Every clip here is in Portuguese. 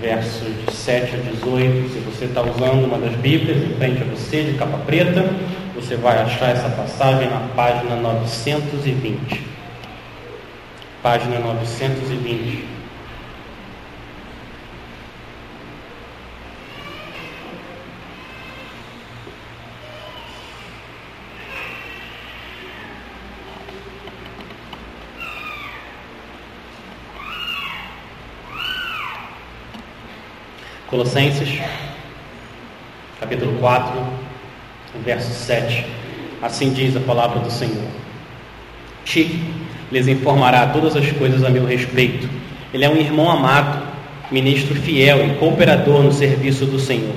versos de 7 a 18. Se você está usando uma das Bíblias em frente a você, de capa preta, você vai achar essa passagem na página 920. Página 920. Colossenses, capítulo 4, verso 7. Assim diz a palavra do Senhor. Chico lhes informará todas as coisas a meu respeito. Ele é um irmão amado, ministro fiel e cooperador no serviço do Senhor.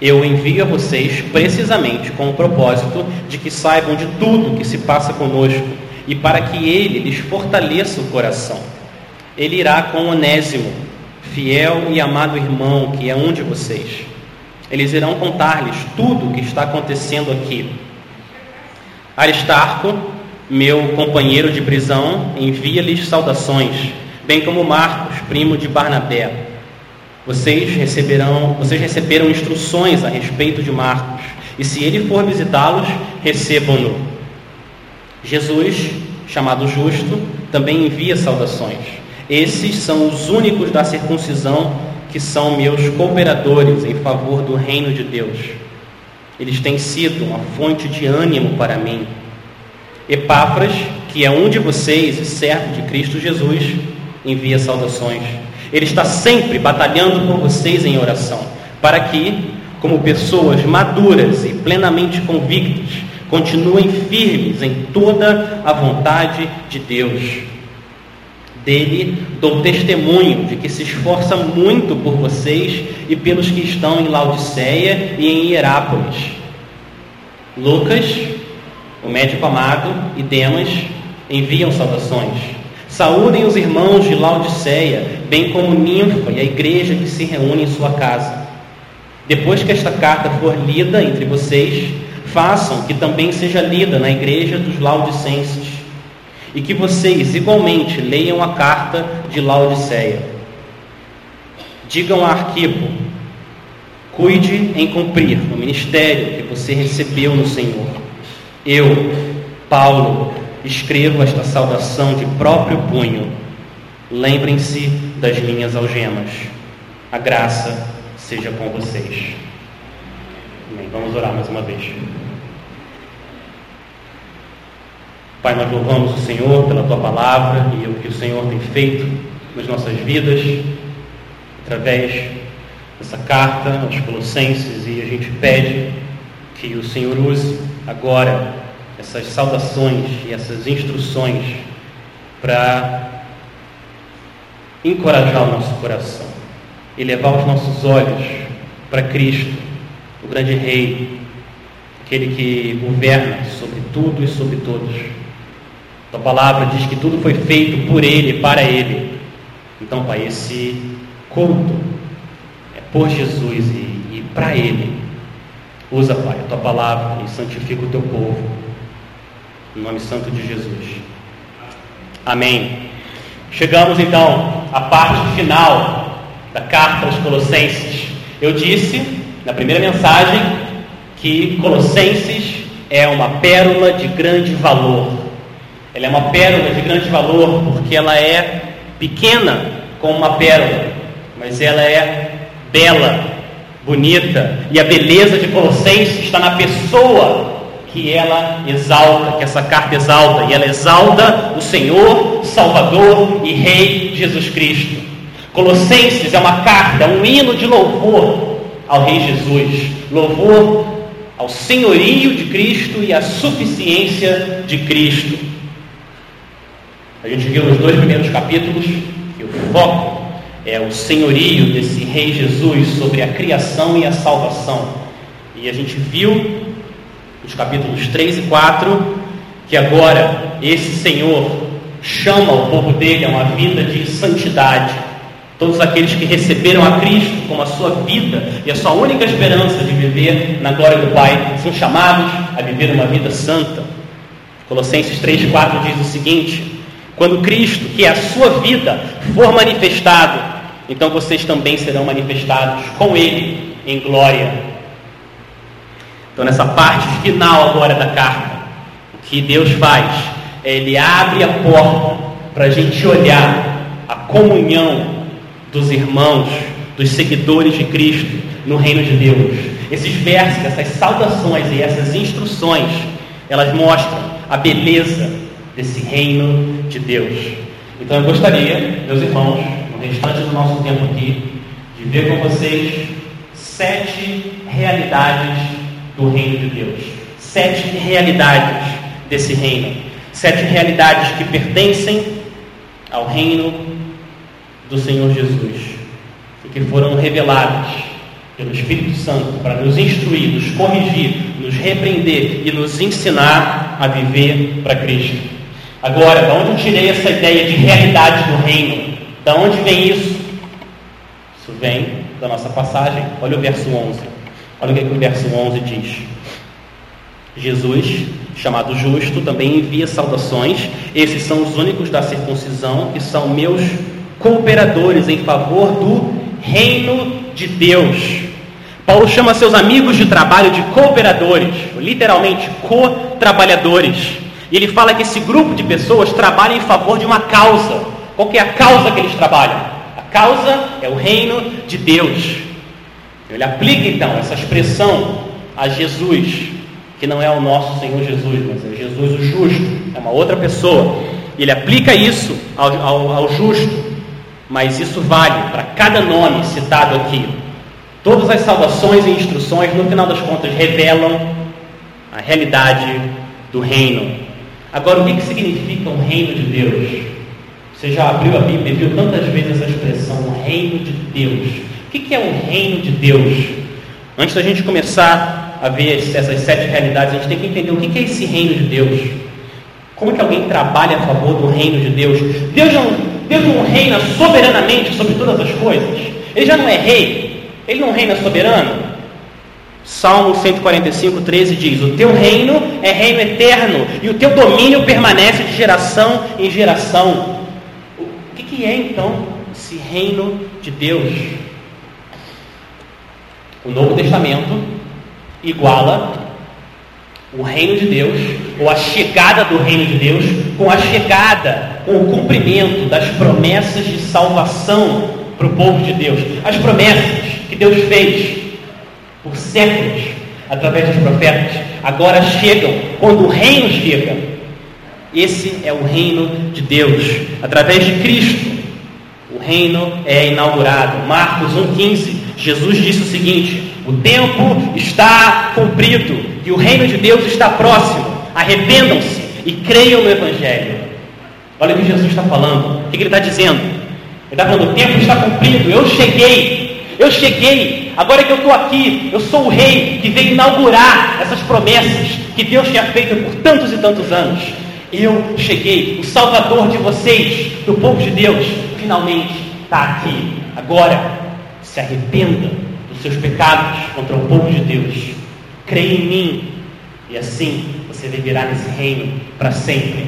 Eu envio a vocês precisamente com o propósito de que saibam de tudo que se passa conosco e para que ele lhes fortaleça o coração. Ele irá com Onésimo fiel e amado irmão que é um de vocês. Eles irão contar-lhes tudo o que está acontecendo aqui. Aristarco, meu companheiro de prisão, envia-lhes saudações, bem como Marcos, primo de Barnabé. Vocês receberão, vocês receberam instruções a respeito de Marcos, e se ele for visitá-los, recebam-no. Jesus, chamado Justo, também envia saudações. Esses são os únicos da circuncisão que são meus cooperadores em favor do reino de Deus. Eles têm sido uma fonte de ânimo para mim. Epáfras, que é um de vocês e servo de Cristo Jesus, envia saudações. Ele está sempre batalhando por vocês em oração, para que, como pessoas maduras e plenamente convictas, continuem firmes em toda a vontade de Deus dele dou testemunho de que se esforça muito por vocês e pelos que estão em Laodiceia e em Hierápolis. Lucas, o médico amado, e Demas enviam saudações. Saúdem os irmãos de Laodiceia, bem como Ninfa e a igreja que se reúne em sua casa. Depois que esta carta for lida entre vocês, façam que também seja lida na igreja dos Laodicenses e que vocês igualmente leiam a carta de Laodiceia. Digam a Arquipo, cuide em cumprir o ministério que você recebeu no Senhor. Eu, Paulo, escrevo esta saudação de próprio punho. Lembrem-se das minhas algemas. A graça seja com vocês. Amém. Vamos orar mais uma vez. Pai, nós louvamos o Senhor pela tua palavra e o que o Senhor tem feito nas nossas vidas, através dessa carta aos Colossenses, e a gente pede que o Senhor use agora essas saudações e essas instruções para encorajar o nosso coração e levar os nossos olhos para Cristo, o grande Rei, aquele que governa sobre tudo e sobre todos. Tua palavra diz que tudo foi feito por Ele, para Ele. Então, Pai, esse culto é por Jesus e, e para Ele. Usa, Pai, a tua palavra e santifica o teu povo. Em nome santo de Jesus. Amém. Chegamos então à parte final da carta aos Colossenses. Eu disse na primeira mensagem que Colossenses é uma pérola de grande valor. Ela é uma pérola de grande valor porque ela é pequena como uma pérola, mas ela é bela, bonita, e a beleza de Colossenses está na pessoa que ela exalta, que essa carta exalta, e ela exalta o Senhor, Salvador e Rei Jesus Cristo. Colossenses é uma carta, um hino de louvor ao Rei Jesus, louvor ao senhorio de Cristo e à suficiência de Cristo. A gente viu nos dois primeiros capítulos que o foco é o senhorio desse Rei Jesus sobre a criação e a salvação. E a gente viu nos capítulos 3 e 4 que agora esse Senhor chama o povo dele a uma vida de santidade. Todos aqueles que receberam a Cristo como a sua vida e a sua única esperança de viver na glória do Pai são chamados a viver uma vida santa. Colossenses 3,4 diz o seguinte: quando Cristo, que é a sua vida, for manifestado, então vocês também serão manifestados com Ele em glória. Então, nessa parte final agora da carta, o que Deus faz é Ele abre a porta para a gente olhar a comunhão dos irmãos, dos seguidores de Cristo no reino de Deus. Esses versos, essas saudações e essas instruções, elas mostram a beleza desse reino de Deus. Então eu gostaria, meus irmãos, no restante do nosso tempo aqui, de ver com vocês sete realidades do reino de Deus. Sete realidades desse reino. Sete realidades que pertencem ao reino do Senhor Jesus e que foram reveladas pelo Espírito Santo para nos instruir, nos corrigir, nos repreender e nos ensinar a viver para Cristo. Agora, de onde eu tirei essa ideia de realidade do reino? Da onde vem isso? Isso vem da nossa passagem. Olha o verso 11. Olha o que, é que o verso 11 diz. Jesus, chamado justo, também envia saudações. Esses são os únicos da circuncisão que são meus cooperadores em favor do reino de Deus. Paulo chama seus amigos de trabalho de cooperadores, literalmente co-trabalhadores. E ele fala que esse grupo de pessoas trabalha em favor de uma causa. Qual é a causa que eles trabalham? A causa é o reino de Deus. Ele aplica então essa expressão a Jesus, que não é o nosso Senhor Jesus, mas é Jesus o justo, é uma outra pessoa. Ele aplica isso ao, ao, ao justo, mas isso vale para cada nome citado aqui. Todas as saudações e instruções, no final das contas, revelam a realidade do reino Agora, o que, que significa o reino de Deus? Você já abriu a Bíblia e viu tantas vezes essa expressão, o reino de Deus. O que, que é o reino de Deus? Antes da gente começar a ver essas sete realidades, a gente tem que entender o que, que é esse reino de Deus. Como que alguém trabalha a favor do reino de Deus? Deus não, Deus não reina soberanamente sobre todas as coisas. Ele já não é rei. Ele não reina soberano. Salmo 145, 13 diz: O teu reino é reino eterno e o teu domínio permanece de geração em geração. O que, que é então esse reino de Deus? O Novo Testamento iguala o reino de Deus, ou a chegada do reino de Deus, com a chegada, com o cumprimento das promessas de salvação para o povo de Deus. As promessas que Deus fez por séculos, através dos profetas, agora chegam quando o reino chega. Esse é o reino de Deus, através de Cristo. O reino é inaugurado. Marcos 1,15, Jesus disse o seguinte: O tempo está cumprido e o reino de Deus está próximo. Arrependam-se e creiam no Evangelho. Olha o que Jesus está falando. O que ele está dizendo? Ele está falando: o tempo está cumprido, eu cheguei, eu cheguei, agora que eu estou aqui, eu sou o rei que veio inaugurar essas promessas que Deus tinha feito por tantos e tantos anos. Eu cheguei, o Salvador de vocês, do povo de Deus, finalmente está aqui. Agora, se arrependa dos seus pecados contra o povo de Deus. Creia em mim, e assim você viverá nesse reino para sempre.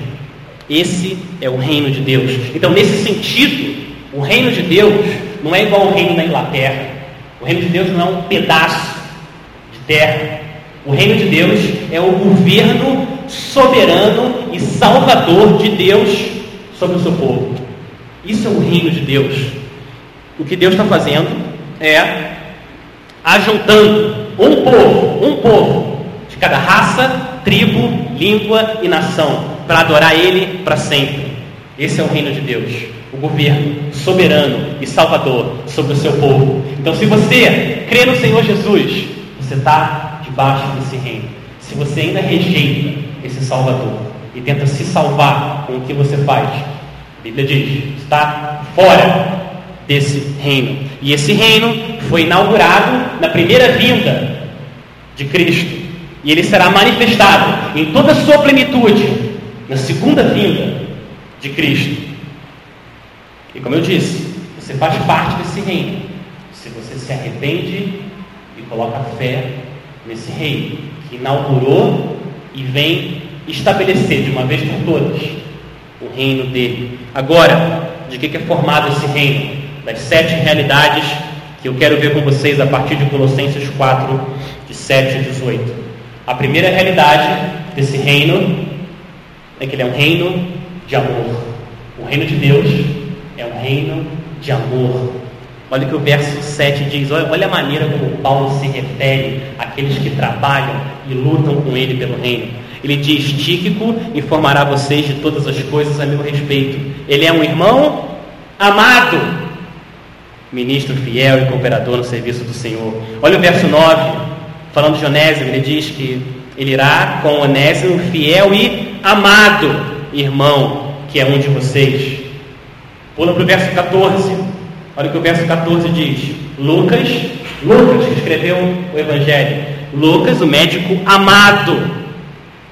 Esse é o reino de Deus. Então, nesse sentido, o reino de Deus não é igual ao reino da Inglaterra. O reino de Deus não é um pedaço de terra. O reino de Deus é o governo soberano e salvador de Deus sobre o seu povo. Isso é o reino de Deus. O que Deus está fazendo é ajuntando um povo, um povo de cada raça, tribo, língua e nação para adorar Ele para sempre. Esse é o reino de Deus o governo soberano e salvador sobre o seu povo. Então, se você crê no Senhor Jesus, você está debaixo desse reino. Se você ainda rejeita esse Salvador e tenta se salvar com o que você faz, a Bíblia diz, está fora desse reino. E esse reino foi inaugurado na primeira vinda de Cristo. E ele será manifestado em toda a sua plenitude na segunda vinda de Cristo. E como eu disse, você faz parte desse reino. Se você se arrepende e coloca fé nesse reino que inaugurou e vem estabelecer de uma vez por todas o reino dele. Agora, de que é formado esse reino? das sete realidades que eu quero ver com vocês a partir de Colossenses 4, de 7 a 18. A primeira realidade desse reino é que ele é um reino de amor. O reino de Deus é um reino de amor. Olha o que o verso 7 diz, olha, olha a maneira como Paulo se refere àqueles que trabalham e lutam com ele pelo reino. Ele diz: Tíquico informará vocês de todas as coisas a meu respeito. Ele é um irmão amado, ministro fiel e cooperador no serviço do Senhor. Olha o verso 9, falando de Onésimo, ele diz que ele irá com Onésimo fiel e amado irmão, que é um de vocês. Pula para o verso 14. Olha o que o verso 14 diz. Lucas, Lucas que escreveu o Evangelho. Lucas, o médico amado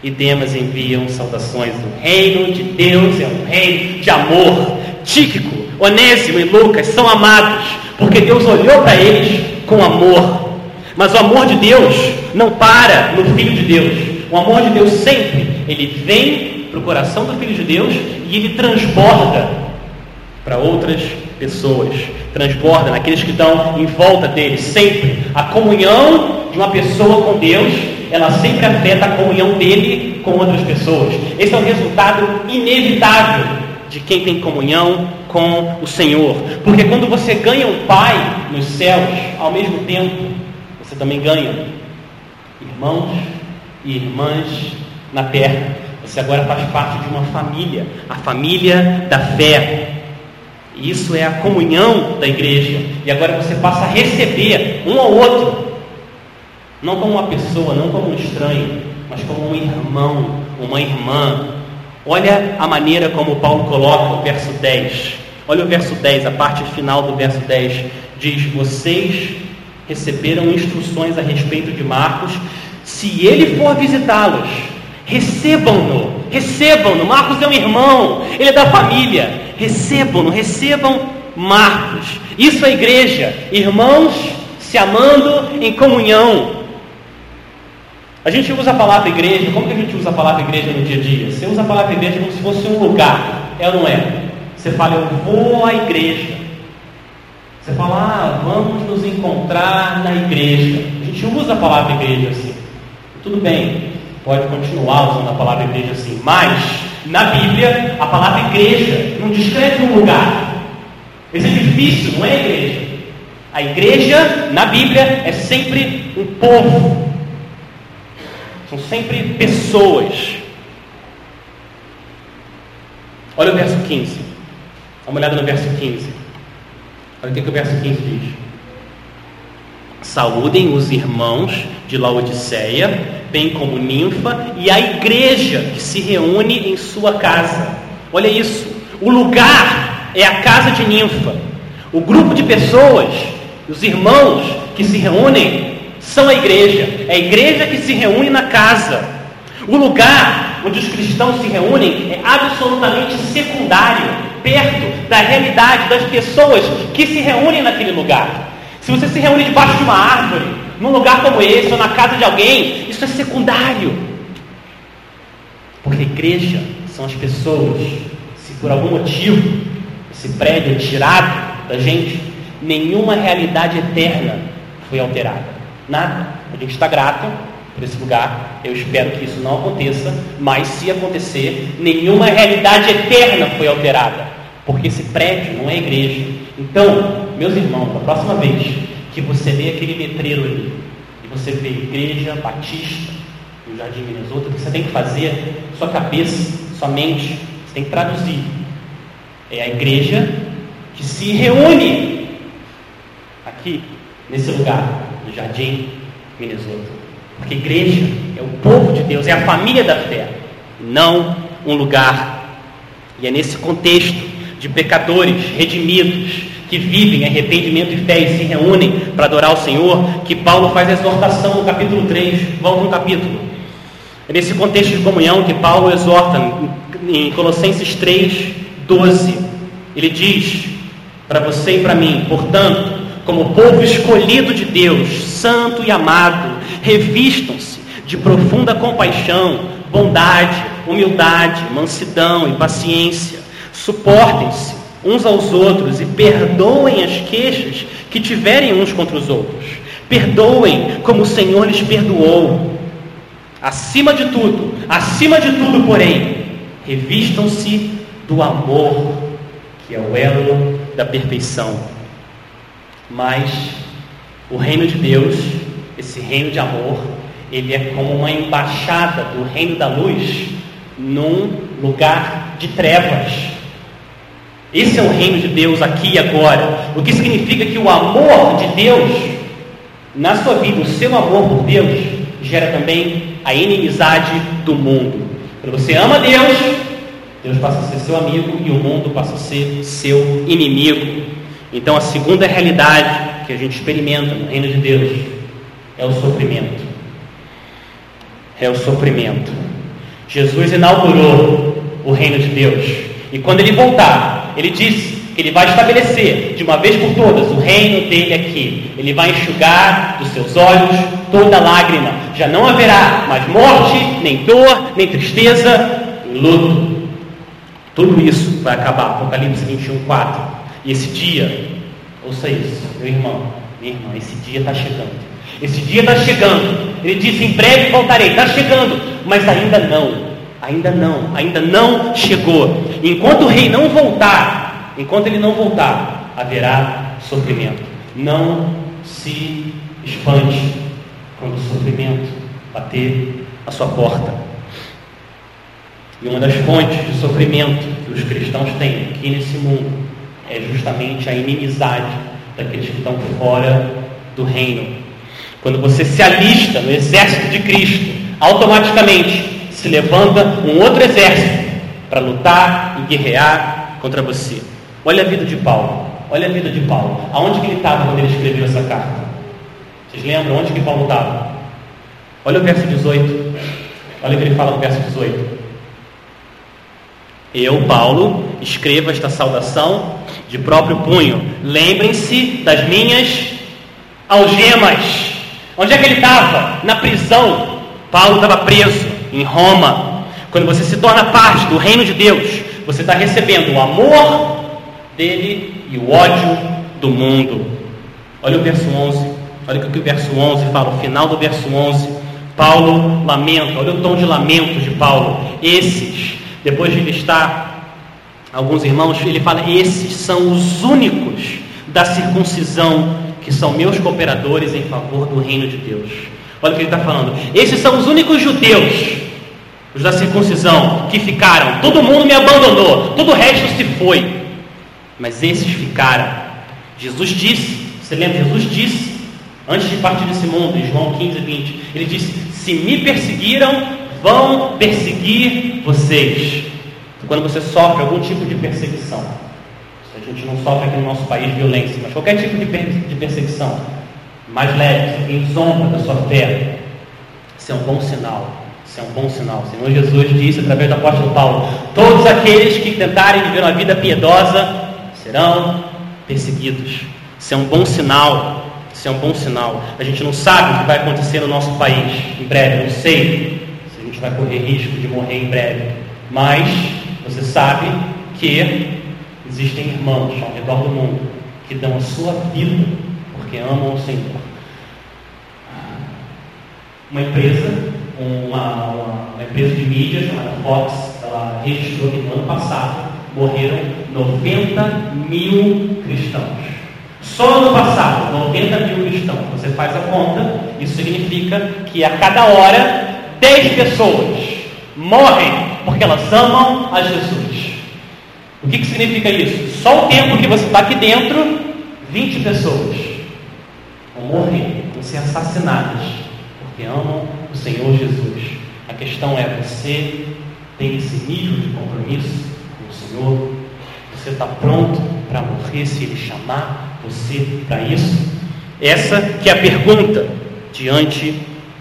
e Demas enviam saudações do reino de Deus, é um reino de amor. Tíquico, Onésimo e Lucas são amados, porque Deus olhou para eles com amor. Mas o amor de Deus não para no Filho de Deus. O amor de Deus sempre, ele vem para o coração do Filho de Deus e ele transborda para outras pessoas, transborda naqueles que estão em volta dele. Sempre a comunhão de uma pessoa com Deus ela sempre afeta a comunhão dele com outras pessoas. Esse é um resultado inevitável de quem tem comunhão com o Senhor. Porque quando você ganha um pai nos céus, ao mesmo tempo, você também ganha irmãos e irmãs na terra. Você agora faz parte de uma família, a família da fé. Isso é a comunhão da igreja. E agora você passa a receber um ao outro não como uma pessoa, não como um estranho, mas como um irmão, uma irmã. Olha a maneira como Paulo coloca o verso 10. Olha o verso 10, a parte final do verso 10. Diz: Vocês receberam instruções a respeito de Marcos. Se ele for visitá-los, recebam-no, recebam-no. Marcos é um irmão, ele é da família. Recebam-no, recebam Marcos. Isso é igreja, irmãos se amando em comunhão, a gente usa a palavra igreja, como que a gente usa a palavra igreja no dia a dia? Você usa a palavra igreja como se fosse um lugar, é ou não é? Você fala, eu vou à igreja. Você fala, ah, vamos nos encontrar na igreja. A gente usa a palavra igreja assim. Tudo bem, pode continuar usando a palavra igreja assim, mas na Bíblia a palavra igreja não descreve um lugar. Esse edifício não é igreja. A igreja na Bíblia é sempre um povo, são sempre pessoas. Olha o verso 15. Dá uma olhada no verso 15. Olha o que, que o verso 15 diz. Saúdem os irmãos de Laodiceia, bem como Ninfa, e a igreja que se reúne em sua casa. Olha isso. O lugar é a casa de Ninfa. O grupo de pessoas, os irmãos que se reúnem são a igreja. É a igreja que se reúne na casa. O lugar onde os cristãos se reúnem é absolutamente secundário, perto da realidade das pessoas que se reúnem naquele lugar. Se você se reúne debaixo de uma árvore, num lugar como esse, ou na casa de alguém, isso é secundário. Porque igreja são as pessoas. Se por algum motivo esse prédio é tirado da gente, nenhuma realidade eterna foi alterada. Nada. A gente está grato por esse lugar. Eu espero que isso não aconteça, mas se acontecer, nenhuma realidade eterna foi alterada, porque esse prédio não é igreja. Então, meus irmãos, da próxima vez que você vê aquele letreiro ali, e você vê Igreja Batista no Jardim Minnesota, o que você tem que fazer, sua cabeça, sua mente, você tem que traduzir. É a igreja que se reúne aqui, nesse lugar do Jardim Minnesota. Porque igreja é o povo de Deus, é a família da fé, não um lugar. E é nesse contexto de pecadores redimidos que vivem arrependimento e fé e se reúnem para adorar o Senhor, que Paulo faz a exortação no capítulo 3. Vamos no capítulo. É nesse contexto de comunhão que Paulo exorta em Colossenses 3, 12. Ele diz para você e para mim, portanto, como povo escolhido de Deus, santo e amado, revistam-se de profunda compaixão, bondade, humildade, mansidão e paciência. Suportem-se uns aos outros e perdoem as queixas que tiverem uns contra os outros. Perdoem como o Senhor lhes perdoou. Acima de tudo, acima de tudo, porém, revistam-se do amor, que é o elo da perfeição. Mas o reino de Deus, esse reino de amor, ele é como uma embaixada do reino da luz num lugar de trevas. Esse é o reino de Deus aqui e agora. O que significa que o amor de Deus na sua vida, o seu amor por Deus, gera também a inimizade do mundo. Quando você ama Deus, Deus passa a ser seu amigo e o mundo passa a ser seu inimigo. Então a segunda realidade que a gente experimenta no reino de Deus é o sofrimento. É o sofrimento. Jesus inaugurou o reino de Deus. E quando ele voltar, ele disse que ele vai estabelecer de uma vez por todas o reino dele aqui. Ele vai enxugar dos seus olhos toda lágrima. Já não haverá mais morte, nem dor, nem tristeza, nem luto. Tudo isso vai acabar. Apocalipse 21, 4. E esse dia, ouça isso, meu irmão, minha irmã, esse dia está chegando. Esse dia está chegando. Ele disse: em breve voltarei. Está chegando, mas ainda não. Ainda não. Ainda não chegou. Enquanto o rei não voltar, enquanto ele não voltar, haverá sofrimento. Não se espante quando o sofrimento bater a sua porta. E uma das fontes de sofrimento que os cristãos têm aqui nesse mundo é justamente a inimizade daqueles que estão fora do reino quando você se alista no exército de Cristo, automaticamente se levanta um outro exército para lutar e guerrear contra você. Olha a vida de Paulo. Olha a vida de Paulo. Aonde que ele estava quando ele escreveu essa carta? Vocês lembram onde que Paulo estava? Olha o verso 18. Olha o que ele fala no verso 18. Eu, Paulo, escrevo esta saudação de próprio punho. Lembrem-se das minhas algemas. Onde é que ele estava? Na prisão. Paulo estava preso em Roma. Quando você se torna parte do reino de Deus, você está recebendo o amor dele e o ódio do mundo. Olha o verso 11. Olha o que o verso 11 fala, o final do verso 11. Paulo lamenta, olha o tom de lamento de Paulo. Esses, depois de listar alguns irmãos, ele fala: esses são os únicos da circuncisão que são meus cooperadores em favor do reino de Deus. Olha o que ele está falando. Esses são os únicos judeus, os da circuncisão, que ficaram. Todo mundo me abandonou, todo o resto se foi. Mas esses ficaram. Jesus disse, você lembra? Jesus disse, antes de partir desse mundo, em João 15, 20, ele disse: Se me perseguiram, vão perseguir vocês. Quando você sofre algum tipo de perseguição, a gente não sofre aqui no nosso país violência, mas qualquer tipo de, perseguição mais leve, em zomba da sua fé, isso é um bom sinal. Isso é um bom sinal. O Senhor Jesus disse através do apóstolo Paulo: Todos aqueles que tentarem viver uma vida piedosa serão perseguidos. Isso é um bom sinal. Isso é um bom sinal. A gente não sabe o que vai acontecer no nosso país em breve. Não sei se a gente vai correr risco de morrer em breve. Mas você sabe que Existem irmãos ao redor do mundo que dão a sua vida porque amam o Senhor. Uma empresa, uma, uma, uma empresa de mídia chamada Fox, ela registrou que no ano passado morreram 90 mil cristãos. Só no passado, 90 mil cristãos. Você faz a conta, isso significa que a cada hora 10 pessoas morrem porque elas amam a Jesus. O que, que significa isso? Só o tempo que você está aqui dentro, 20 pessoas vão morrer, vão ser assassinadas, porque amam o Senhor Jesus. A questão é: você tem esse nível de compromisso com o Senhor? Você está pronto para morrer se Ele chamar você para isso? Essa que é a pergunta diante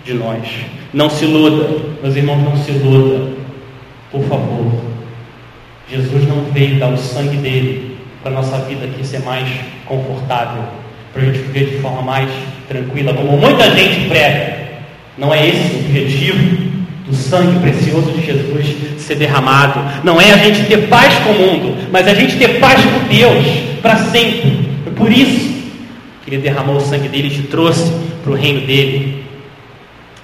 de nós. Não se iluda, meus irmãos, não se iluda. Por favor, Jesus não veio dar o sangue dele para a nossa vida aqui ser mais confortável, para a gente viver de forma mais tranquila, como muita gente prega. Não é esse o objetivo do sangue precioso de Jesus ser derramado. Não é a gente ter paz com o mundo, mas a gente ter paz com Deus para sempre. Foi por isso que ele derramou o sangue dele e te trouxe para o reino dele.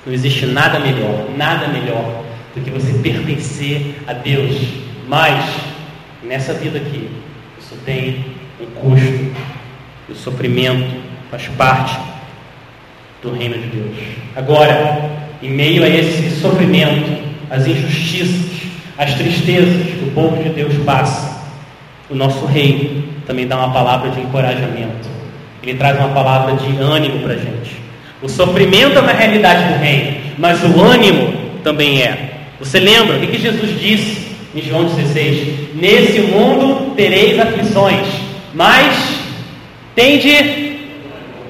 Não existe nada melhor, nada melhor do que você pertencer a Deus. Mas, nessa vida aqui, isso tem um custo. E o sofrimento faz parte do reino de Deus. Agora, em meio a esse sofrimento, as injustiças, as tristezas que o povo de Deus passa, o nosso rei também dá uma palavra de encorajamento. Ele traz uma palavra de ânimo para a gente. O sofrimento é uma realidade do reino, mas o ânimo também é. Você lembra o que, Jesus disse em João 16? Nesse mundo tereis aflições, mas tende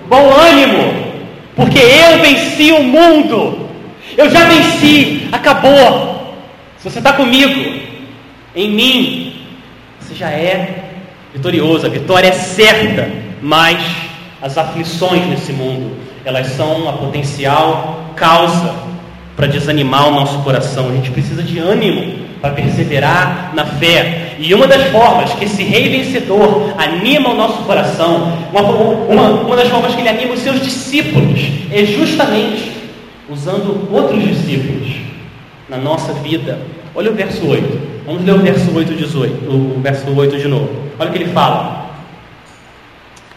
bom ânimo, porque eu venci o mundo. Eu já venci, acabou. Se você está comigo, em mim, você já é vitorioso. A vitória é certa, mas as aflições nesse mundo, elas são uma potencial causa para desanimar o nosso coração. A gente precisa de ânimo para perseverar na fé. E uma das formas que esse rei vencedor anima o nosso coração, uma, uma, uma das formas que ele anima os seus discípulos, é justamente usando outros discípulos na nossa vida. Olha o verso 8. Vamos ler o verso 8, 18, o verso 8 de novo. Olha o que ele fala.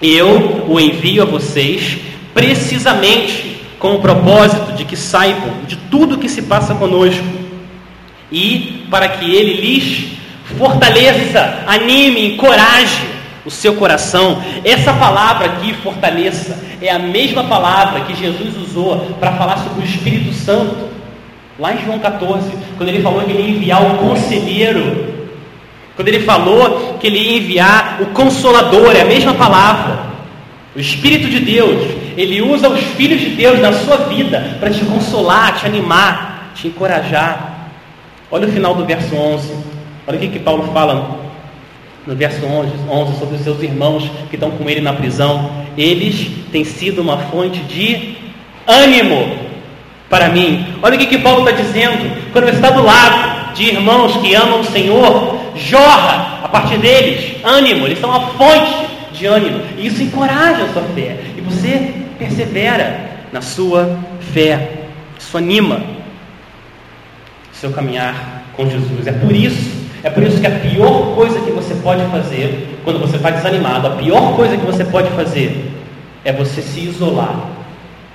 Eu o envio a vocês precisamente com o propósito de que saibam de tudo que se passa conosco e para que ele lhes fortaleça, anime, encoraje o seu coração. Essa palavra aqui, fortaleça, é a mesma palavra que Jesus usou para falar sobre o Espírito Santo, lá em João 14, quando ele falou que ele ia enviar o conselheiro. Quando ele falou que ele ia enviar o consolador, é a mesma palavra. O Espírito de Deus, ele usa os filhos de Deus na sua vida para te consolar, te animar, te encorajar. Olha o final do verso 11. Olha o que, que Paulo fala no verso 11, 11 sobre os seus irmãos que estão com ele na prisão. Eles têm sido uma fonte de ânimo para mim. Olha o que, que Paulo está dizendo. Quando você está do lado de irmãos que amam o Senhor, jorra a partir deles ânimo, eles são uma fonte de ânimo. E isso encoraja a sua fé. E você persevera na sua fé. Isso anima seu caminhar com Jesus. É por isso, é por isso que a pior coisa que você pode fazer quando você está desanimado, a pior coisa que você pode fazer é você se isolar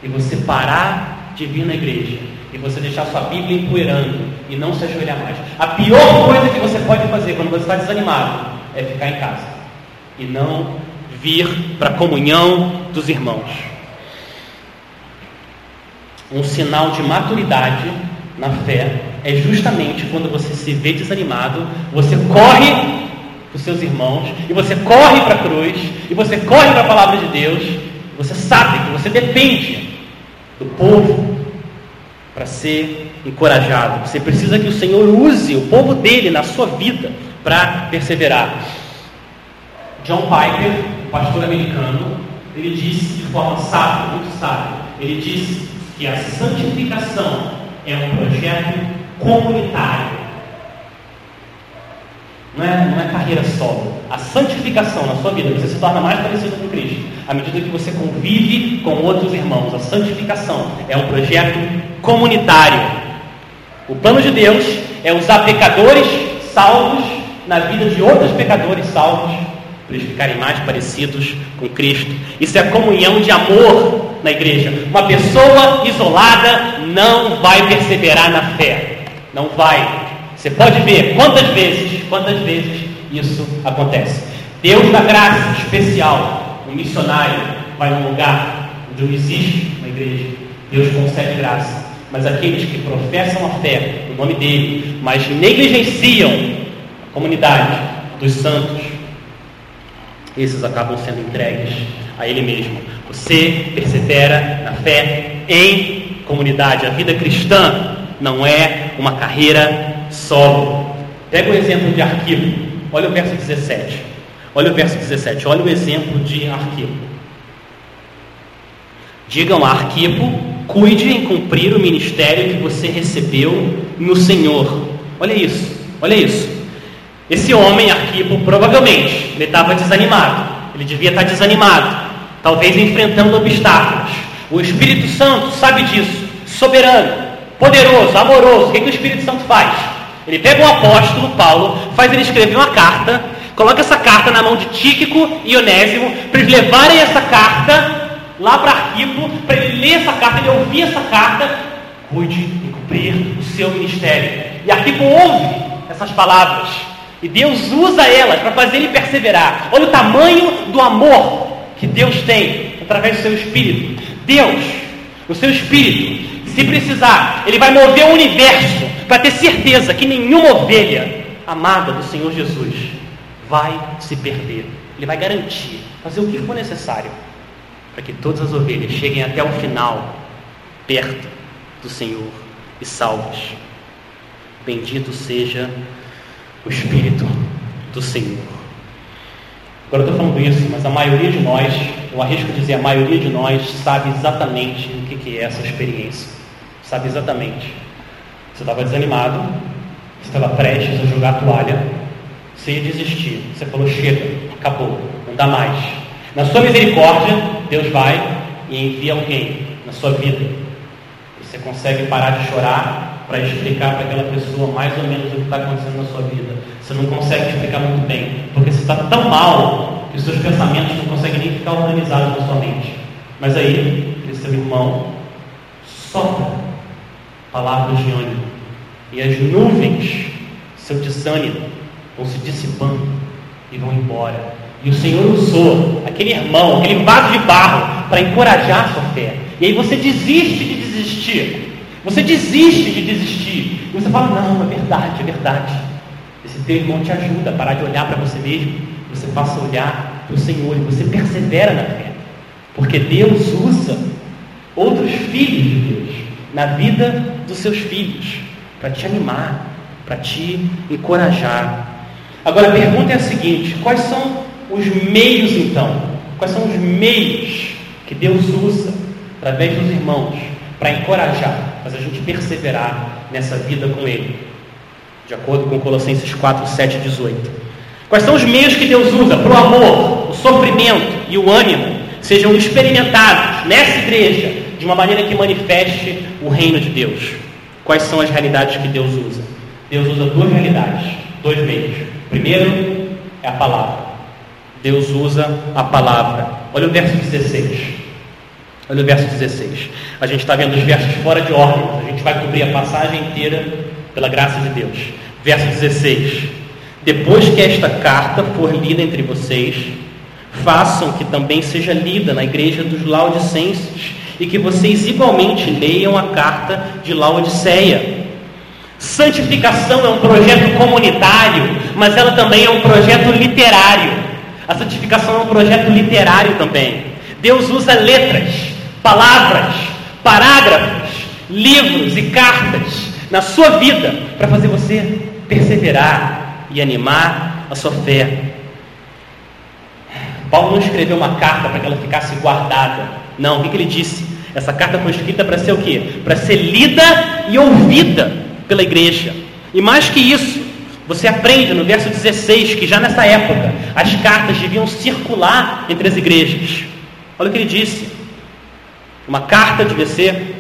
e você parar de vir na igreja e você deixar sua Bíblia empoeirando e não se ajoelhar mais. A pior coisa que você pode fazer quando você está desanimado é ficar em casa e não vir para a comunhão dos irmãos. Um sinal de maturidade na fé é justamente quando você se vê desanimado, você corre para os seus irmãos, e você corre para a cruz, e você corre para a palavra de Deus, você sabe que você depende do povo para ser encorajado. Você precisa que o Senhor use o povo dele na sua vida para perseverar. John Piper, pastor americano, ele disse de forma sábia, muito sábia, ele disse que a santificação é um projeto comunitário. Não é, não é carreira solo. A santificação na sua vida, você se torna mais parecido com Cristo, à medida que você convive com outros irmãos. A santificação é um projeto comunitário. O plano de Deus é usar pecadores salvos na vida de outros pecadores salvos para eles ficarem mais parecidos com Cristo. Isso é comunhão de amor na igreja. Uma pessoa isolada não vai perseverar na fé. Não vai. Você pode ver quantas vezes, quantas vezes isso acontece. Deus dá graça especial. Um missionário vai num lugar onde não existe uma igreja. Deus concede graça. Mas aqueles que professam a fé no nome dele, mas negligenciam a comunidade dos santos, esses acabam sendo entregues a Ele mesmo. Você persevera na fé em comunidade. A vida cristã não é uma carreira solo. Pega o exemplo de Arquivo. Olha o verso 17. Olha o verso 17. Olha o exemplo de Arquivo. Digam a Arquipo cuide em cumprir o ministério que você recebeu no Senhor. Olha isso, olha isso. Esse homem, Arquipo, provavelmente, ele estava desanimado. Ele devia estar desanimado, talvez enfrentando obstáculos. O Espírito Santo sabe disso, soberano, poderoso, amoroso. O que, que o Espírito Santo faz? Ele pega o apóstolo Paulo, faz ele escrever uma carta, coloca essa carta na mão de Tíquico e Onésimo, para eles levarem essa carta lá para Arquipo, para ele ler essa carta, ele ouvir essa carta, cuide em cumprir o seu ministério. E Arquipo ouve essas palavras. E Deus usa elas para fazer ele perseverar. Olha o tamanho do amor que Deus tem através do seu espírito. Deus, o seu espírito, se precisar, ele vai mover o universo para ter certeza que nenhuma ovelha amada do Senhor Jesus vai se perder. Ele vai garantir, fazer o que for necessário para que todas as ovelhas cheguem até o final, perto do Senhor e salvas. Bendito seja o Espírito do Senhor. Agora eu estou falando isso, mas a maioria de nós, eu arrisco dizer, a maioria de nós sabe exatamente o que é essa experiência. Sabe exatamente. Você estava desanimado, você estava prestes a jogar a toalha, você ia desistir. Você falou, chega, acabou, não dá mais. Na sua misericórdia, Deus vai e envia alguém na sua vida. Você consegue parar de chorar para explicar para aquela pessoa mais ou menos o que está acontecendo na sua vida. Você não consegue explicar muito bem, porque você está tão mal que os seus pensamentos não conseguem nem ficar organizados na sua mente. Mas aí, aquele seu irmão sopra palavras de ânimo. E as nuvens, seu desânimo, vão se dissipando e vão embora. E o Senhor usou aquele irmão, aquele vaso de barro, para encorajar a sua fé. E aí você desiste de desistir. Você desiste de desistir. E você fala, não, é verdade, é verdade. Esse teu irmão te ajuda a parar de olhar para você mesmo. Você passa a olhar para o Senhor e você persevera na fé. Porque Deus usa outros filhos de Deus na vida dos seus filhos para te animar, para te encorajar. Agora a pergunta é a seguinte: quais são os meios então? Quais são os meios que Deus usa através dos irmãos para encorajar, fazer a gente perseverar nessa vida com Ele? De acordo com Colossenses 4, 7 e 18. Quais são os meios que Deus usa para o amor, o sofrimento e o ânimo sejam experimentados nessa igreja de uma maneira que manifeste o reino de Deus? Quais são as realidades que Deus usa? Deus usa duas realidades, dois meios. Primeiro é a palavra. Deus usa a palavra. Olha o verso 16. Olha o verso 16. A gente está vendo os versos fora de ordem, a gente vai cobrir a passagem inteira pela graça de Deus. Verso 16. Depois que esta carta for lida entre vocês, façam que também seja lida na igreja dos Laodicenses e que vocês igualmente leiam a carta de Laodiceia. Santificação é um projeto comunitário, mas ela também é um projeto literário. A santificação é um projeto literário também. Deus usa letras, palavras, parágrafos, livros e cartas na sua vida para fazer você perseverar e animar a sua fé. Paulo não escreveu uma carta para que ela ficasse guardada. Não, o que, que ele disse? Essa carta foi escrita para ser o quê? Para ser lida e ouvida pela igreja. E mais que isso, você aprende no verso 16 que já nessa época as cartas deviam circular entre as igrejas. Olha o que ele disse. Uma carta devia ser,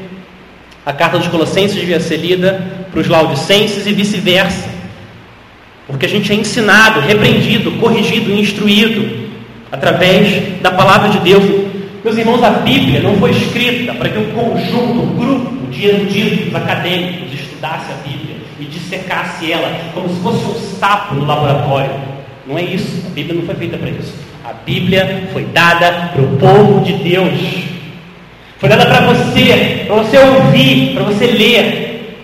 a carta dos Colossenses devia ser lida para os Laodicenses e vice-versa. Porque a gente é ensinado, repreendido, corrigido, instruído através da palavra de Deus. Meus irmãos, a Bíblia não foi escrita para que um conjunto, um grupo de eruditos acadêmicos estudasse a Bíblia e dissecasse ela como se fosse um sapo no laboratório. Não é isso. A Bíblia não foi feita para isso. A Bíblia foi dada para o povo de Deus. Foi dada para você, para você ouvir, para você ler.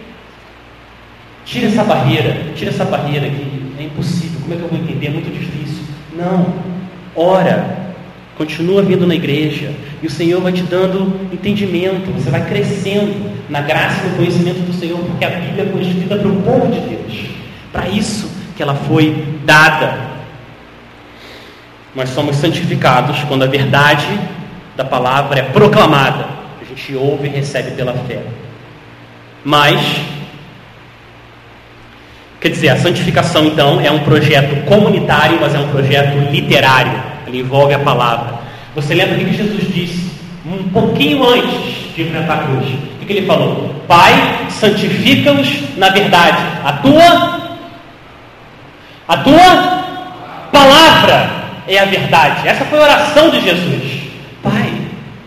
Tira essa barreira, tira essa barreira que é impossível. Como é que eu vou entender? É muito difícil. Não. Ora, Continua vindo na igreja e o Senhor vai te dando entendimento, você vai crescendo na graça e no conhecimento do Senhor, porque a Bíblia foi escrita para o povo de Deus. Para isso que ela foi dada. Nós somos santificados quando a verdade da palavra é proclamada. A gente ouve e recebe pela fé. Mas, quer dizer, a santificação então é um projeto comunitário, mas é um projeto literário. Ele envolve a palavra. Você lembra o que Jesus disse um pouquinho antes de enfrentar a cruz? O que ele falou? Pai, santifica-os na verdade. A tua, a tua palavra é a verdade. Essa foi a oração de Jesus. Pai,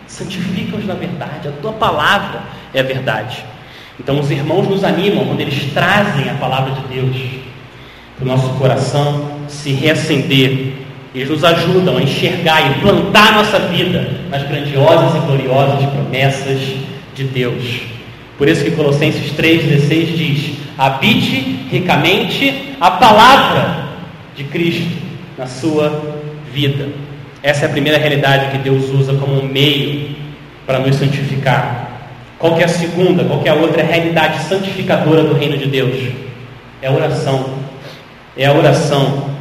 santifica-os na verdade. A tua palavra é a verdade. Então os irmãos nos animam quando eles trazem a palavra de Deus para o nosso coração se reacender. Eles nos ajudam a enxergar e plantar nossa vida nas grandiosas e gloriosas promessas de Deus. Por isso que Colossenses 3,16 diz: habite ricamente a palavra de Cristo na sua vida. Essa é a primeira realidade que Deus usa como um meio para nos santificar. Qual é a segunda? Qual é a outra realidade santificadora do reino de Deus? É a oração. É a oração.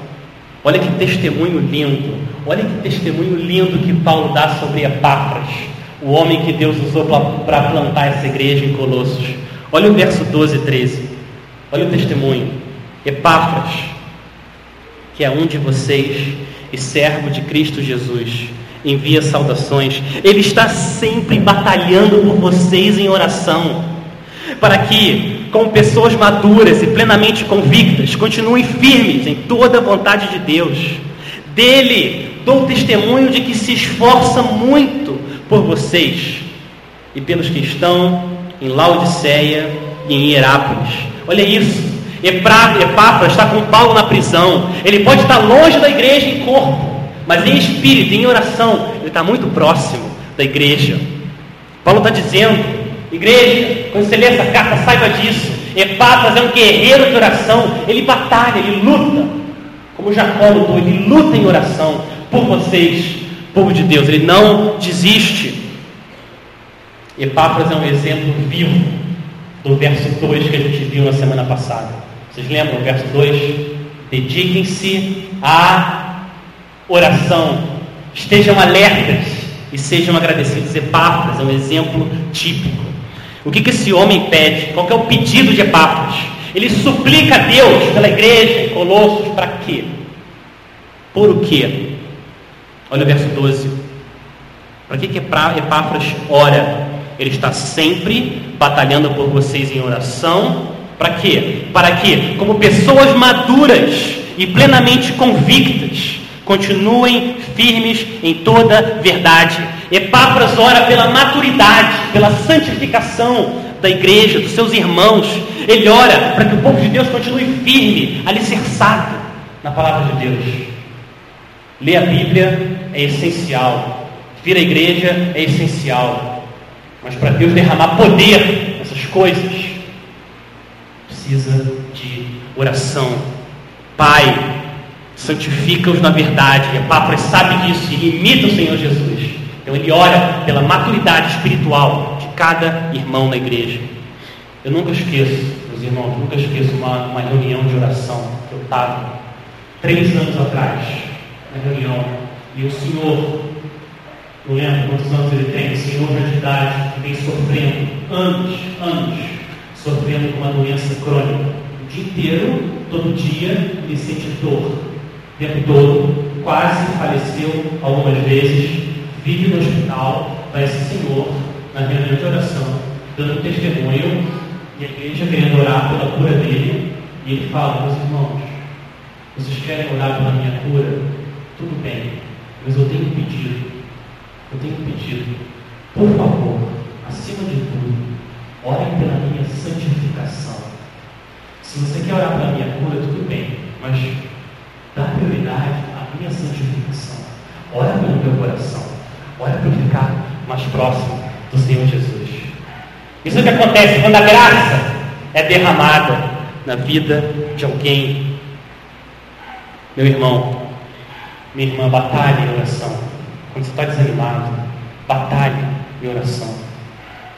Olha que testemunho lindo. Olha que testemunho lindo que Paulo dá sobre Epáfras, o homem que Deus usou para plantar essa igreja em Colossos. Olha o verso 12 e 13. Olha o testemunho. Epáfras, que é um de vocês e servo de Cristo Jesus envia saudações. Ele está sempre batalhando por vocês em oração, para que, como pessoas maduras e plenamente convictas, continuem firmes em toda a vontade de Deus. Dele dou testemunho de que se esforça muito por vocês e pelos que estão em Laodiceia e em Herápolis. Olha isso. Epáfras está com Paulo na prisão. Ele pode estar longe da igreja em corpo, mas em espírito, em oração, ele está muito próximo da igreja. Paulo está dizendo, igreja, quando você lê essa carta, saiba disso. Epáfras é um guerreiro de oração, ele batalha, ele luta, como Jacó lutou, ele luta em oração por vocês, povo de Deus, ele não desiste. Epáfras é um exemplo vivo do verso 2 que a gente viu na semana passada. Vocês lembram o verso 2? Dediquem-se a oração. Estejam alertas e sejam agradecidos. Epáfras é um exemplo típico. O que, que esse homem pede? Qual é o pedido de Epáfras? Ele suplica a Deus pela igreja em Colossos para quê? Por o quê? Olha o verso 12. Para que, que Epáfras ora? Ele está sempre batalhando por vocês em oração. Para quê? Para que, como pessoas maduras e plenamente convictas, Continuem firmes em toda verdade. Epáfras ora pela maturidade, pela santificação da igreja, dos seus irmãos. Ele ora para que o povo de Deus continue firme, alicerçado na palavra de Deus. Ler a Bíblia é essencial. Vir à igreja é essencial. Mas para Deus derramar poder nessas coisas, precisa de oração. Pai, santifica-os na verdade. Epáfras sabe disso e imita o Senhor Jesus. Então ele ora pela maturidade espiritual de cada irmão na igreja. Eu nunca esqueço, meus irmãos, nunca esqueço uma, uma reunião de oração que eu estava três anos atrás, na reunião, e o Senhor, não lembro quantos anos ele tem, o Senhor de idade, que vem sofrendo anos, anos, sofrendo com uma doença crônica. O dia inteiro, todo dia, ele sente dor tempo todo, quase faleceu algumas vezes, vive no hospital, vai esse senhor na reunião de oração, dando testemunho e a igreja querendo orar pela cura dele, e ele fala, meus irmãos, vocês querem orar pela minha cura? Tudo bem, mas eu tenho um pedido, eu tenho um pedido, por favor, acima de tudo, orem pela minha santificação. Se você quer orar pela minha cura, tudo bem, mas Dá prioridade à minha santificação. Ora pelo meu coração. Ora para ficar mais próximo do Senhor Jesus. Isso é o que acontece quando a graça é derramada na vida de alguém. Meu irmão, minha irmã, batalhe em oração. Quando você está desanimado, batalhe em oração.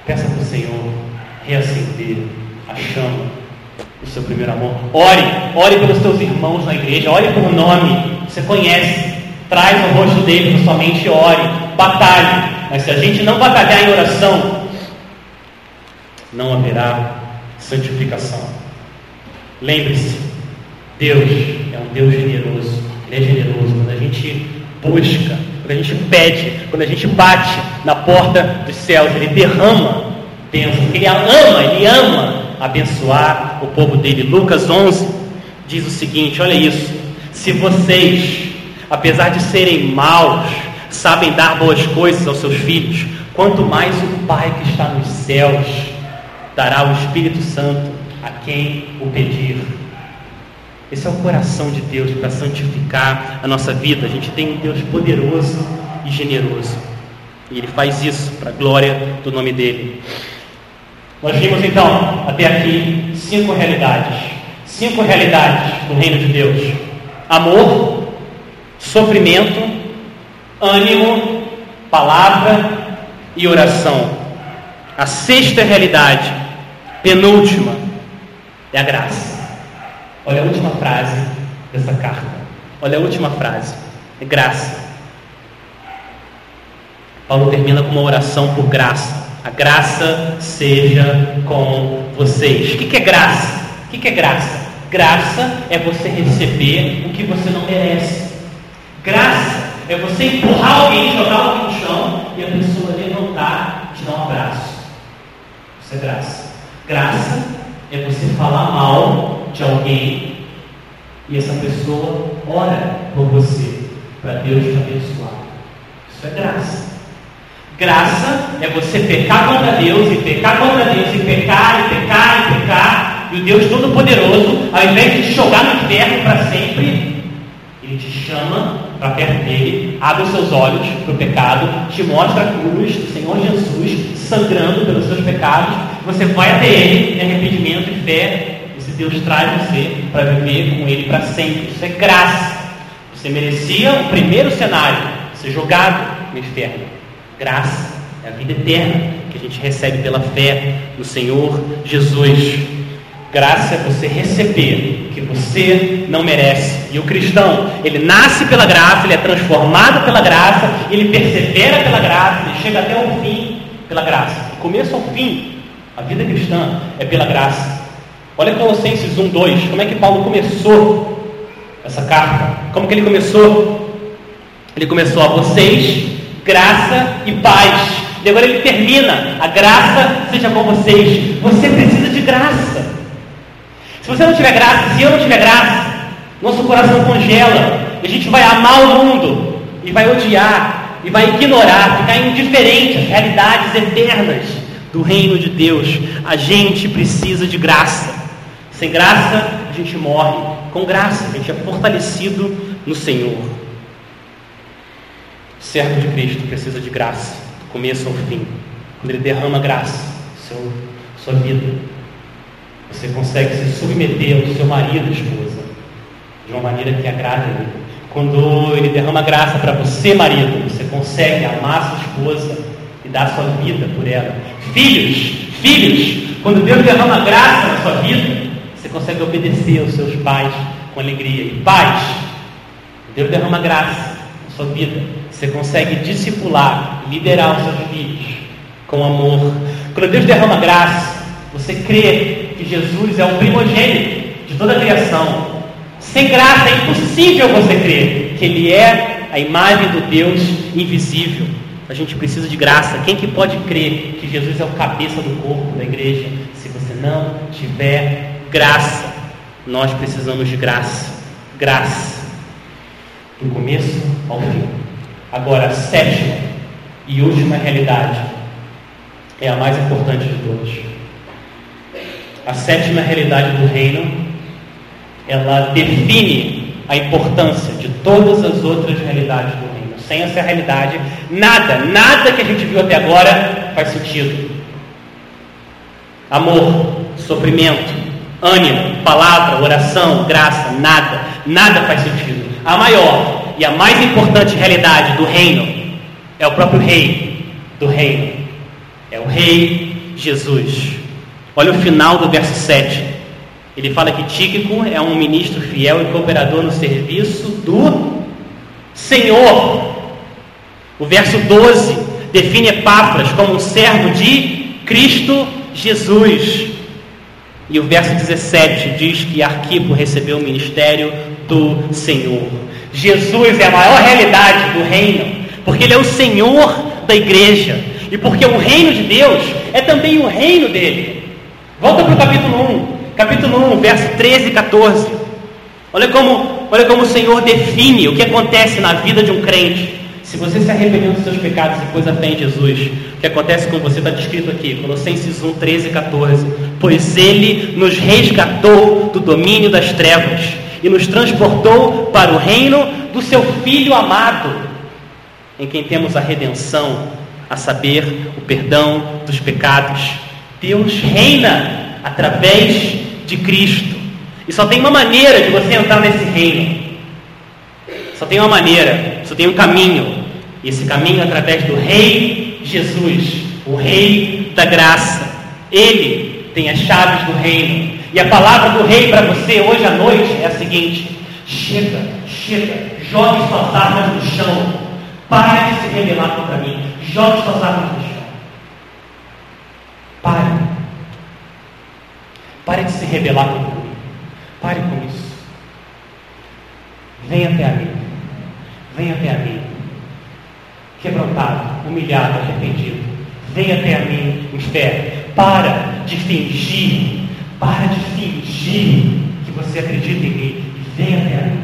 Peça para o Senhor reacender a chama o seu primeiro amor. Ore, ore pelos seus irmãos na igreja, ore por nome, você conhece, traz o rosto dele para sua mente e ore, batalhe. Mas se a gente não batalhar em oração, não haverá santificação. Lembre-se, Deus é um Deus generoso. Ele é generoso. Quando a gente busca, quando a gente pede, quando a gente bate na porta dos céus, Ele derrama bênçãos. Ele ama, Ele ama abençoar o povo dele. Lucas 11 diz o seguinte: olha isso. Se vocês, apesar de serem maus, sabem dar boas coisas aos seus filhos, quanto mais o Pai que está nos céus dará o Espírito Santo a quem o pedir. Esse é o coração de Deus para santificar a nossa vida. A gente tem um Deus poderoso e generoso. E Ele faz isso para a glória do nome dEle. Nós vimos então, até aqui, cinco realidades. Cinco realidades do reino de Deus: amor, sofrimento, ânimo, palavra e oração. A sexta realidade, penúltima, é a graça. Olha a última frase dessa carta. Olha a última frase. É graça. Paulo termina com uma oração por graça. A graça seja com vocês. O que é graça? O que é graça? Graça é você receber o que você não merece. Graça é você empurrar alguém, jogar alguém no chão e a pessoa levantar e te dar um abraço. Isso é graça. Graça é você falar mal de alguém e essa pessoa ora por você para Deus te abençoar. Isso é graça. Graça é você pecar contra Deus e pecar contra Deus e pecar e pecar e pecar e o Deus Todo-Poderoso, ao invés de te jogar no inferno para sempre, Ele te chama para perto dele, abre os seus olhos para o pecado, te mostra a cruz do Senhor Jesus sangrando pelos seus pecados, você vai até Ele em arrependimento e fé Deus traz você para viver com Ele para sempre. Isso é graça. Você merecia o primeiro cenário, ser jogado no inferno. Graça é a vida eterna que a gente recebe pela fé no Senhor Jesus. Graça é você receber o que você não merece. E o cristão, ele nasce pela graça, ele é transformado pela graça, ele persevera pela graça, ele chega até o fim pela graça. Do começo ao fim, a vida cristã é pela graça. Olha Colossenses 1, 2, como é que Paulo começou essa carta? Como que ele começou? Ele começou a vocês, graça e paz. E agora ele termina, a graça seja com vocês. Você precisa de graça. Se você não tiver graça, se eu não tiver graça, nosso coração congela. E a gente vai amar o mundo e vai odiar e vai ignorar, ficar indiferente às realidades eternas do reino de Deus. A gente precisa de graça. Sem graça, a gente morre. Com graça, a gente é fortalecido no Senhor. O servo de Cristo precisa de graça, do começo ao fim. Quando ele derrama graça, seu, sua vida, você consegue se submeter ao seu marido, esposa, de uma maneira que agrada a ele. Quando ele derrama graça para você, marido, você consegue amar sua esposa e dar sua vida por ela. Filhos, filhos, quando Deus derrama graça na sua vida, você consegue obedecer aos seus pais com alegria. E pais, Deus derrama graça na sua vida. Você consegue discipular, liderar os seus filhos com amor. Quando Deus derrama graça, você crê que Jesus é o primogênito de toda a criação. Sem graça é impossível você crer que Ele é a imagem do Deus invisível. A gente precisa de graça. Quem que pode crer que Jesus é o cabeça do corpo da igreja se você não tiver Graça. Nós precisamos de graça. Graça. Do começo ao fim. Agora, a sétima e última realidade é a mais importante de todas. A sétima realidade do reino, ela define a importância de todas as outras realidades do reino. Sem essa realidade, nada, nada que a gente viu até agora faz sentido. Amor, sofrimento, ânimo, palavra, oração, graça, nada, nada faz sentido. A maior e a mais importante realidade do reino é o próprio rei do reino. É o rei Jesus. Olha o final do verso 7. Ele fala que Tíquico é um ministro fiel e cooperador no serviço do Senhor. O verso 12 define Epáfras como um servo de Cristo Jesus. E o verso 17 diz que Arquipo recebeu o ministério do Senhor. Jesus é a maior realidade do reino, porque Ele é o Senhor da igreja, e porque o reino de Deus é também o reino dele. Volta para o capítulo 1, capítulo 1, verso 13 e 14. Olha como, olha como o Senhor define o que acontece na vida de um crente. Se você se arrependeu dos seus pecados e pôs a fé em Jesus, o que acontece com você está descrito aqui, Colossenses 1, 13 e 14. Pois Ele nos resgatou do domínio das trevas e nos transportou para o reino do Seu Filho amado, em quem temos a redenção, a saber, o perdão dos pecados. Deus reina através de Cristo. E só tem uma maneira de você entrar nesse reino. Só tem uma maneira, só tem um caminho. E esse caminho é através do Rei Jesus, o Rei da graça. Ele tem as chaves do reino. E a palavra do Rei para você hoje à noite é a seguinte: chega, chega, jogue suas armas no chão. Pare de se rebelar contra mim. Jogue suas armas no chão. Pare. Pare de se rebelar contra mim. Pare com isso. Venha até a mim. Venha até a mim quebrantado, humilhado, arrependido. Venha até a mim em fé. Para de fingir, para de fingir que você acredita em mim. Venha até a mim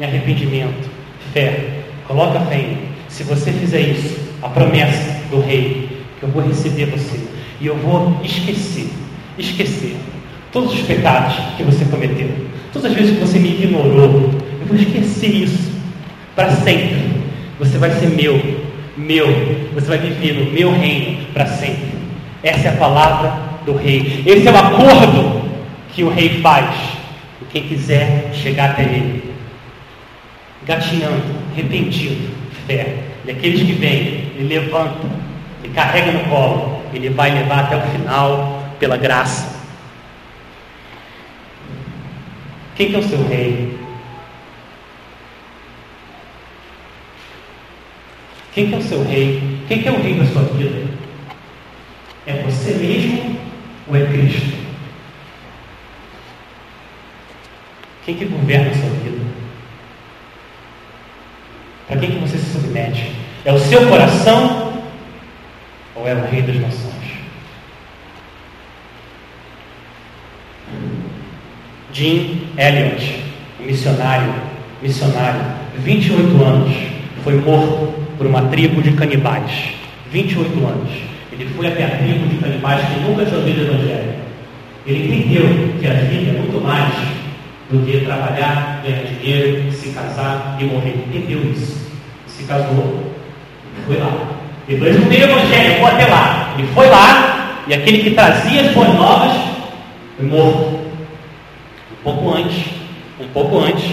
em arrependimento, fé. Coloca fé em mim. Se você fizer isso, a promessa do rei, que eu vou receber você e eu vou esquecer, esquecer todos os pecados que você cometeu, todas as vezes que você me ignorou, eu vou esquecer isso para sempre. Você vai ser meu, meu, você vai viver no meu reino para sempre. Essa é a palavra do rei. Esse é o acordo que o rei faz com quem quiser chegar até ele. Gatinhando, arrependido, fé. E aqueles que vêm, ele levanta, ele carrega no colo, ele vai levar até o final pela graça. Quem que é o seu rei? Quem que é o seu rei? Quem que é o rei da sua vida? É você mesmo ou é Cristo? Quem que governa a sua vida? Para quem que você se submete? É o seu coração ou é o rei das nações? Jim Elliot, missionário, missionário, 28 anos, foi morto por uma tribo de canibais. 28 anos. Ele foi até a tribo de canibais que nunca tinha ouvido o Evangelho. Ele entendeu que a vida é muito mais do que trabalhar, ganhar dinheiro, se casar e morrer. Entendeu isso. Se casou, foi lá. Depois não veio Evangelho, vou até lá. Ele foi lá e aquele que trazia as boas novas foi morto. Pouco antes, um pouco antes,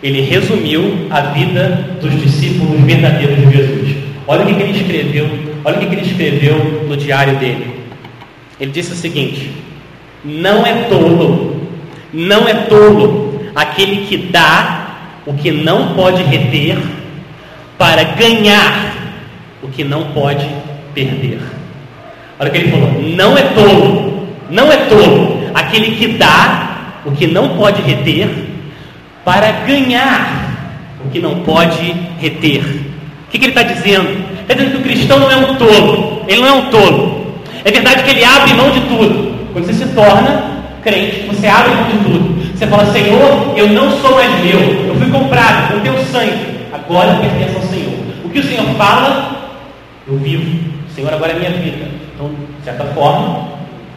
ele resumiu a vida dos discípulos verdadeiros de Jesus. Olha o que, ele escreveu, olha o que ele escreveu no diário dele. Ele disse o seguinte: Não é tolo, não é tolo aquele que dá o que não pode reter para ganhar o que não pode perder. Olha o que ele falou: Não é tolo, não é tolo aquele que dá o que não pode reter para ganhar o que não pode reter. O que, que ele está dizendo? Está dizendo que o cristão não é um tolo. Ele não é um tolo. É verdade que ele abre mão de tudo. Quando você se torna crente, você abre mão de tudo. Você fala, Senhor, eu não sou mais meu. Eu fui comprado com teu sangue. Agora eu pertenço ao Senhor. O que o Senhor fala, eu vivo. O Senhor agora é minha vida. Então, de certa forma,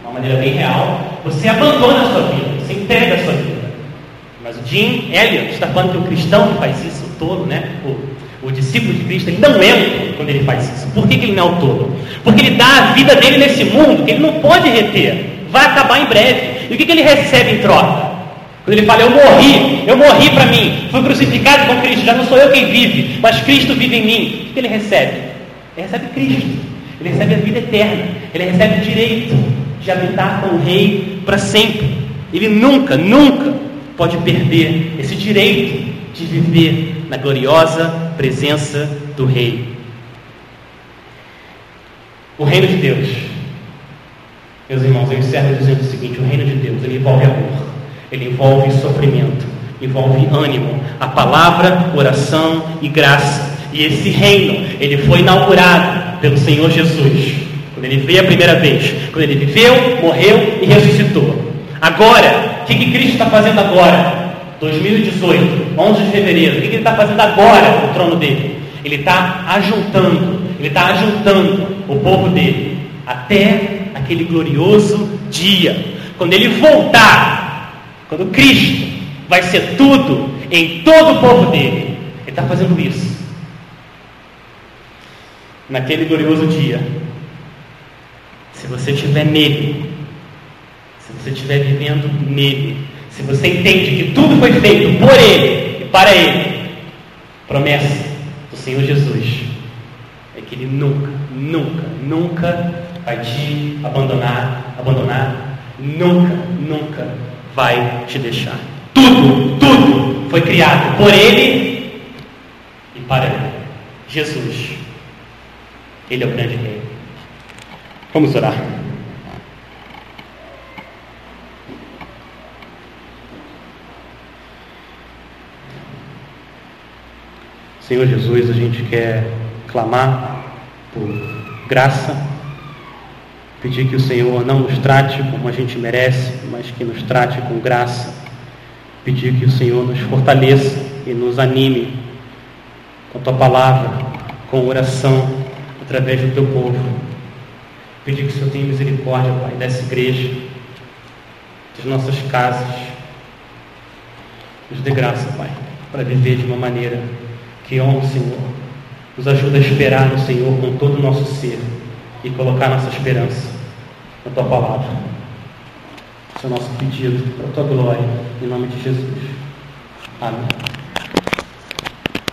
de uma maneira bem real, você abandona a sua vida. Entrega a sua vida. Mas o Jim Elliot está falando que o cristão que faz isso, o tolo, né? O, o discípulo de Cristo, ele não é quando ele faz isso. Por que, que ele não é o tolo? Porque ele dá a vida dele nesse mundo que ele não pode reter. Vai acabar em breve. E o que, que ele recebe em troca? Quando ele fala, eu morri, eu morri para mim, fui crucificado com Cristo, já não sou eu quem vive, mas Cristo vive em mim. O que ele recebe? Ele recebe Cristo, ele recebe a vida eterna, ele recebe o direito de habitar com o Rei para sempre. Ele nunca, nunca pode perder esse direito de viver na gloriosa presença do Rei. O reino de Deus Meus irmãos, eu encerro dizendo o seguinte: o reino de Deus ele envolve amor, ele envolve sofrimento, envolve ânimo, a palavra, oração e graça. E esse reino, ele foi inaugurado pelo Senhor Jesus, quando ele veio a primeira vez, quando ele viveu, morreu e ressuscitou. Agora, o que, que Cristo está fazendo agora? 2018, 11 de fevereiro, o que, que ele está fazendo agora no trono dele? Ele está ajuntando, ele está ajuntando o povo dele até aquele glorioso dia, quando ele voltar, quando Cristo vai ser tudo em todo o povo dele. Ele está fazendo isso. Naquele glorioso dia, se você estiver nele, você estiver vivendo nele, se você entende que tudo foi feito por ele e para ele, promessa do Senhor Jesus é que ele nunca, nunca, nunca vai te abandonar, abandonar, nunca, nunca vai te deixar. Tudo, tudo foi criado por Ele e para Ele. Jesus. Ele é o grande rei. Vamos orar. Senhor Jesus, a gente quer clamar por graça, pedir que o Senhor não nos trate como a gente merece, mas que nos trate com graça, pedir que o Senhor nos fortaleça e nos anime com a tua palavra, com oração, através do teu povo. Pedir que o Senhor tenha misericórdia, Pai, dessa igreja, das nossas casas. Nos dê graça, Pai, para viver de uma maneira que honra o Senhor. Nos ajuda a esperar no Senhor com todo o nosso ser e colocar nossa esperança na tua palavra. Esse é o nosso pedido para a tua glória, em nome de Jesus. Amém.